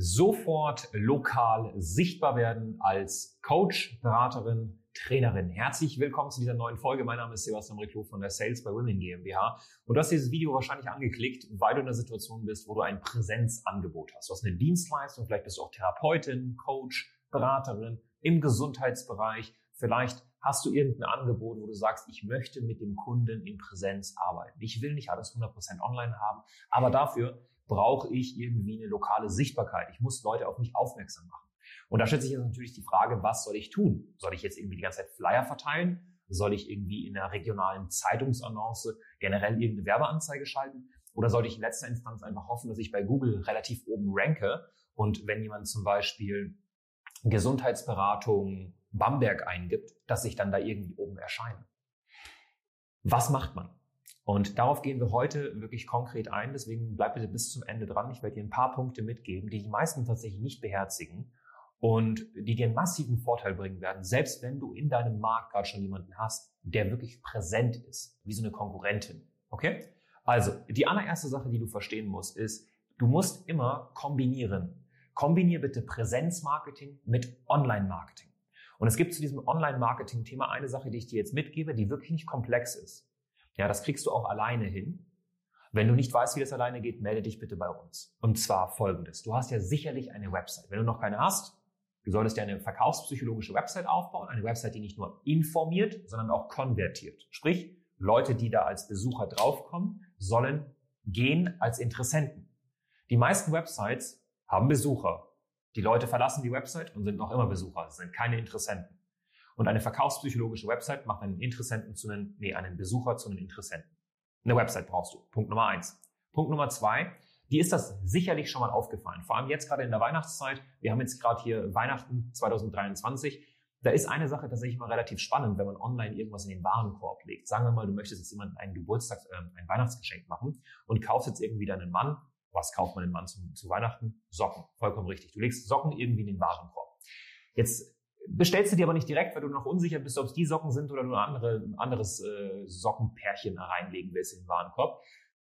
sofort lokal sichtbar werden als Coach, Beraterin, Trainerin. Herzlich willkommen zu dieser neuen Folge. Mein Name ist Sebastian Reclo von der Sales by Women GmbH. Und du hast dieses Video wahrscheinlich angeklickt, weil du in einer Situation bist, wo du ein Präsenzangebot hast. Du hast eine Dienstleistung, vielleicht bist du auch Therapeutin, Coach, Beraterin im Gesundheitsbereich. Vielleicht hast du irgendein Angebot, wo du sagst, ich möchte mit dem Kunden in Präsenz arbeiten. Ich will nicht alles 100% online haben, aber dafür brauche ich irgendwie eine lokale Sichtbarkeit. Ich muss Leute auf mich aufmerksam machen. Und da stellt sich jetzt natürlich die Frage, was soll ich tun? Soll ich jetzt irgendwie die ganze Zeit Flyer verteilen? Soll ich irgendwie in einer regionalen Zeitungsannonce generell irgendeine Werbeanzeige schalten? Oder sollte ich in letzter Instanz einfach hoffen, dass ich bei Google relativ oben ranke? Und wenn jemand zum Beispiel Gesundheitsberatung Bamberg eingibt, dass ich dann da irgendwie oben erscheine. Was macht man? Und darauf gehen wir heute wirklich konkret ein. Deswegen bleib bitte bis zum Ende dran. Ich werde dir ein paar Punkte mitgeben, die die meisten tatsächlich nicht beherzigen und die dir einen massiven Vorteil bringen werden, selbst wenn du in deinem Markt gerade schon jemanden hast, der wirklich präsent ist, wie so eine Konkurrentin. Okay? Also, die allererste Sache, die du verstehen musst, ist, du musst immer kombinieren. Kombiniere bitte Präsenzmarketing mit Online-Marketing. Und es gibt zu diesem Online-Marketing-Thema eine Sache, die ich dir jetzt mitgebe, die wirklich nicht komplex ist. Ja, das kriegst du auch alleine hin. Wenn du nicht weißt, wie das alleine geht, melde dich bitte bei uns. Und zwar folgendes. Du hast ja sicherlich eine Website. Wenn du noch keine hast, du solltest dir eine verkaufspsychologische Website aufbauen. Eine Website, die nicht nur informiert, sondern auch konvertiert. Sprich, Leute, die da als Besucher draufkommen, sollen gehen als Interessenten. Die meisten Websites haben Besucher. Die Leute verlassen die Website und sind noch immer Besucher, das sind keine Interessenten. Und eine verkaufspsychologische Website macht einen Interessenten zu einem, nee, einen Besucher zu einem Interessenten. Eine Website brauchst du. Punkt Nummer eins. Punkt Nummer zwei. Die ist das sicherlich schon mal aufgefallen. Vor allem jetzt gerade in der Weihnachtszeit. Wir haben jetzt gerade hier Weihnachten 2023. Da ist eine Sache tatsächlich mal relativ spannend, wenn man online irgendwas in den Warenkorb legt. Sagen wir mal, du möchtest jetzt jemandem einen Geburtstag, äh, ein Weihnachtsgeschenk machen und kaufst jetzt irgendwie deinen Mann was kauft man dem Mann zu, zu Weihnachten? Socken. Vollkommen richtig. Du legst Socken irgendwie in den Warenkorb. Jetzt bestellst du dir aber nicht direkt, weil du noch unsicher bist, ob es die Socken sind oder du ein, andere, anderes äh, Sockenpärchen reinlegen willst in den Warenkorb.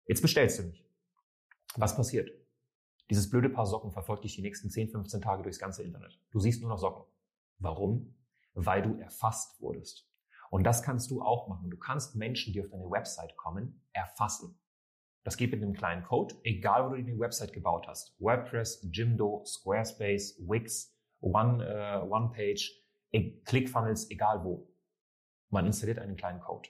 Jetzt bestellst du nicht. Was passiert? Dieses blöde Paar Socken verfolgt dich die nächsten 10, 15 Tage durchs ganze Internet. Du siehst nur noch Socken. Warum? Weil du erfasst wurdest. Und das kannst du auch machen. Du kannst Menschen, die auf deine Website kommen, erfassen. Das geht mit einem kleinen Code, egal wo du die Website gebaut hast. WordPress, Jimdo, Squarespace, Wix, One, äh, OnePage, e ClickFunnels, egal wo. Man installiert einen kleinen Code.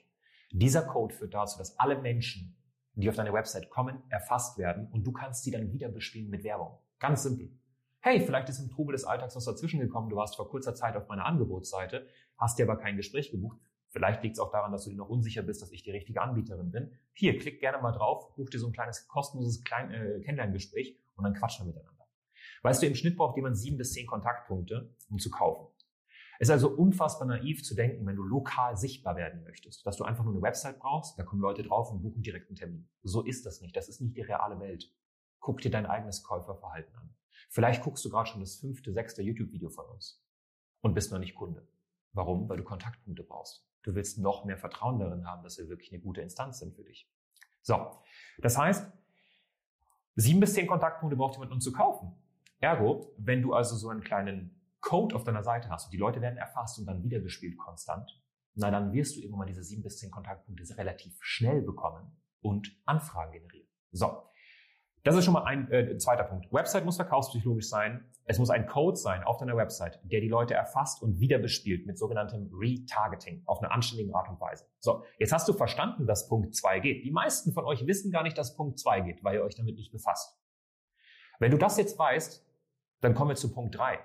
Dieser Code führt dazu, dass alle Menschen, die auf deine Website kommen, erfasst werden und du kannst sie dann wieder bespielen mit Werbung. Ganz simpel. Hey, vielleicht ist im Trubel des Alltags was dazwischen gekommen, du warst vor kurzer Zeit auf meiner Angebotsseite, hast dir aber kein Gespräch gebucht. Vielleicht liegt es auch daran, dass du dir noch unsicher bist, dass ich die richtige Anbieterin bin. Hier, klick gerne mal drauf, buch dir so ein kleines kostenloses äh, Kennenlerngespräch und dann quatschen wir miteinander. Weißt du, im Schnitt braucht jemand sieben bis zehn Kontaktpunkte, um zu kaufen. Es ist also unfassbar naiv zu denken, wenn du lokal sichtbar werden möchtest, dass du einfach nur eine Website brauchst, da kommen Leute drauf und buchen direkt einen Termin. So ist das nicht. Das ist nicht die reale Welt. Guck dir dein eigenes Käuferverhalten an. Vielleicht guckst du gerade schon das fünfte, sechste YouTube-Video von uns und bist noch nicht Kunde. Warum? Weil du Kontaktpunkte brauchst. Du willst noch mehr Vertrauen darin haben, dass wir wirklich eine gute Instanz sind für dich. So, das heißt, sieben bis zehn Kontaktpunkte braucht jemand, um zu kaufen. Ergo, wenn du also so einen kleinen Code auf deiner Seite hast und die Leute werden erfasst und dann wiedergespielt konstant, na dann wirst du irgendwann mal diese sieben bis zehn Kontaktpunkte relativ schnell bekommen und Anfragen generieren. So, das ist schon mal ein äh, zweiter Punkt. Website muss verkaufspsychologisch sein. Es muss ein Code sein auf deiner Website, der die Leute erfasst und wieder bespielt mit sogenanntem Retargeting auf eine anständige Art und Weise. So, jetzt hast du verstanden, dass Punkt 2 geht. Die meisten von euch wissen gar nicht, dass Punkt 2 geht, weil ihr euch damit nicht befasst. Wenn du das jetzt weißt, dann kommen wir zu Punkt 3.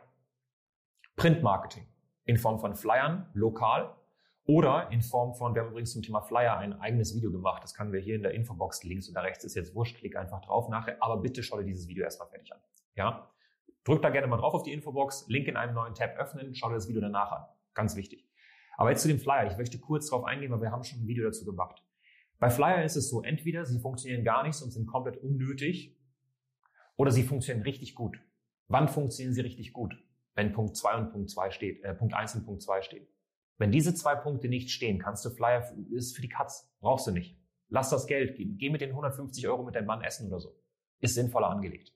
Printmarketing in Form von Flyern, lokal oder in Form von, wir haben übrigens zum Thema Flyer ein eigenes Video gemacht. Das können wir hier in der Infobox links da rechts ist jetzt wurscht. Klick einfach drauf nachher. Aber bitte schau dir dieses Video erstmal fertig an. Ja? Drück da gerne mal drauf auf die Infobox. Link in einem neuen Tab öffnen. Schau dir das Video danach an. Ganz wichtig. Aber jetzt zu dem Flyer. Ich möchte kurz darauf eingehen, weil wir haben schon ein Video dazu gemacht. Bei Flyer ist es so, entweder sie funktionieren gar nicht und sind komplett unnötig oder sie funktionieren richtig gut. Wann funktionieren sie richtig gut? Wenn Punkt 2 und Punkt 2 steht, äh, Punkt 1 und Punkt 2 stehen. Wenn diese zwei Punkte nicht stehen, kannst du Flyer, ist für die Katz, brauchst du nicht. Lass das Geld, geh, geh mit den 150 Euro mit deinem Mann essen oder so. Ist sinnvoller angelegt.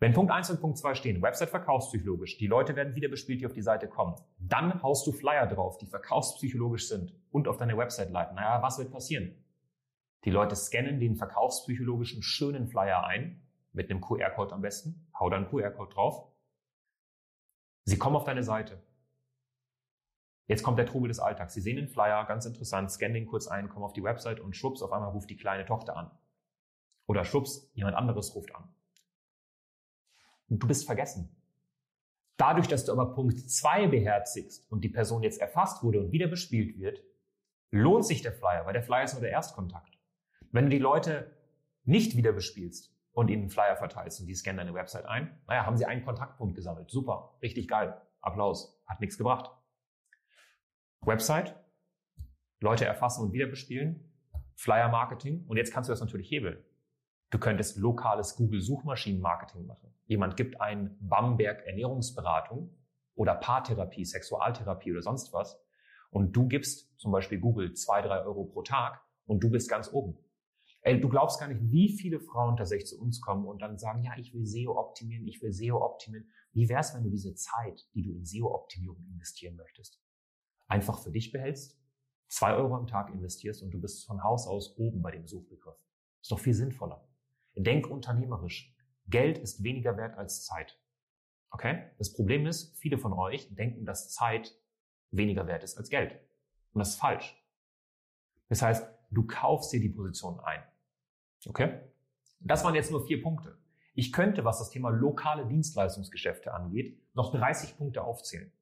Wenn Punkt 1 und Punkt 2 stehen, Website verkaufspsychologisch, die Leute werden wieder bespielt, die auf die Seite kommen, dann haust du Flyer drauf, die verkaufspsychologisch sind und auf deine Website leiten. Naja, was wird passieren? Die Leute scannen den verkaufspsychologischen schönen Flyer ein, mit einem QR-Code am besten, hau da einen QR-Code drauf. Sie kommen auf deine Seite. Jetzt kommt der Trubel des Alltags. Sie sehen den Flyer, ganz interessant, scannen den kurz ein, kommen auf die Website und schwupps, auf einmal ruft die kleine Tochter an. Oder schwupps, jemand anderes ruft an. Und du bist vergessen. Dadurch, dass du aber Punkt 2 beherzigst und die Person jetzt erfasst wurde und wieder bespielt wird, lohnt sich der Flyer, weil der Flyer ist nur der Erstkontakt. Wenn du die Leute nicht wieder bespielst und ihnen Flyer verteilst und die scannen deine Website ein, naja, haben sie einen Kontaktpunkt gesammelt. Super, richtig geil. Applaus. Hat nichts gebracht. Website, Leute erfassen und wieder bespielen, Flyer Marketing und jetzt kannst du das natürlich hebeln. Du könntest lokales Google Suchmaschinenmarketing machen. Jemand gibt ein Bamberg Ernährungsberatung oder Paartherapie, Sexualtherapie oder sonst was und du gibst zum Beispiel Google zwei, drei Euro pro Tag und du bist ganz oben. Ey, du glaubst gar nicht, wie viele Frauen tatsächlich zu uns kommen und dann sagen, ja, ich will SEO optimieren, ich will SEO optimieren. Wie wär's, wenn du diese Zeit, die du in SEO-Optimierung investieren möchtest, einfach für dich behältst, zwei Euro am Tag investierst und du bist von Haus aus oben bei dem Suchbegriff. Ist doch viel sinnvoller. Denk unternehmerisch. Geld ist weniger wert als Zeit. Okay? Das Problem ist, viele von euch denken, dass Zeit weniger wert ist als Geld. Und das ist falsch. Das heißt, du kaufst dir die Position ein. Okay? Das waren jetzt nur vier Punkte. Ich könnte, was das Thema lokale Dienstleistungsgeschäfte angeht, noch 30 Punkte aufzählen.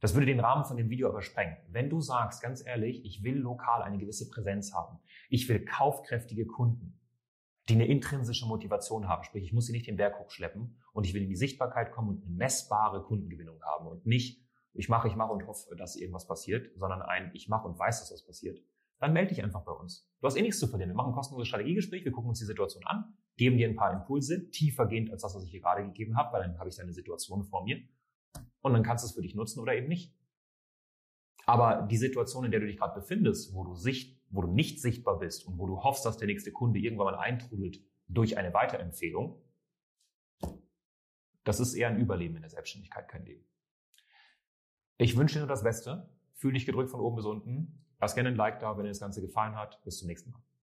Das würde den Rahmen von dem Video aber sprengen. Wenn du sagst, ganz ehrlich, ich will lokal eine gewisse Präsenz haben, ich will kaufkräftige Kunden, die eine intrinsische Motivation haben. Sprich, ich muss sie nicht den Berg hochschleppen und ich will in die Sichtbarkeit kommen und eine messbare Kundengewinnung haben und nicht, ich mache, ich mache und hoffe, dass irgendwas passiert, sondern ein, ich mache und weiß, dass was passiert. Dann melde dich einfach bei uns. Du hast eh nichts zu verlieren. Wir machen ein kostenloses Strategiegespräch, wir gucken uns die Situation an, geben dir ein paar Impulse, tiefergehend als das, was ich dir gerade gegeben habe, weil dann habe ich deine Situation vor mir und dann kannst du es für dich nutzen oder eben nicht. Aber die Situation, in der du dich gerade befindest, wo du, sicht, wo du nicht sichtbar bist und wo du hoffst, dass der nächste Kunde irgendwann mal eintrudelt durch eine Weiterempfehlung, das ist eher ein Überleben in der Selbstständigkeit, kein Leben. Ich wünsche dir nur das Beste. Fühl dich gedrückt von oben bis unten. Lass gerne ein Like da, wenn dir das Ganze gefallen hat. Bis zum nächsten Mal.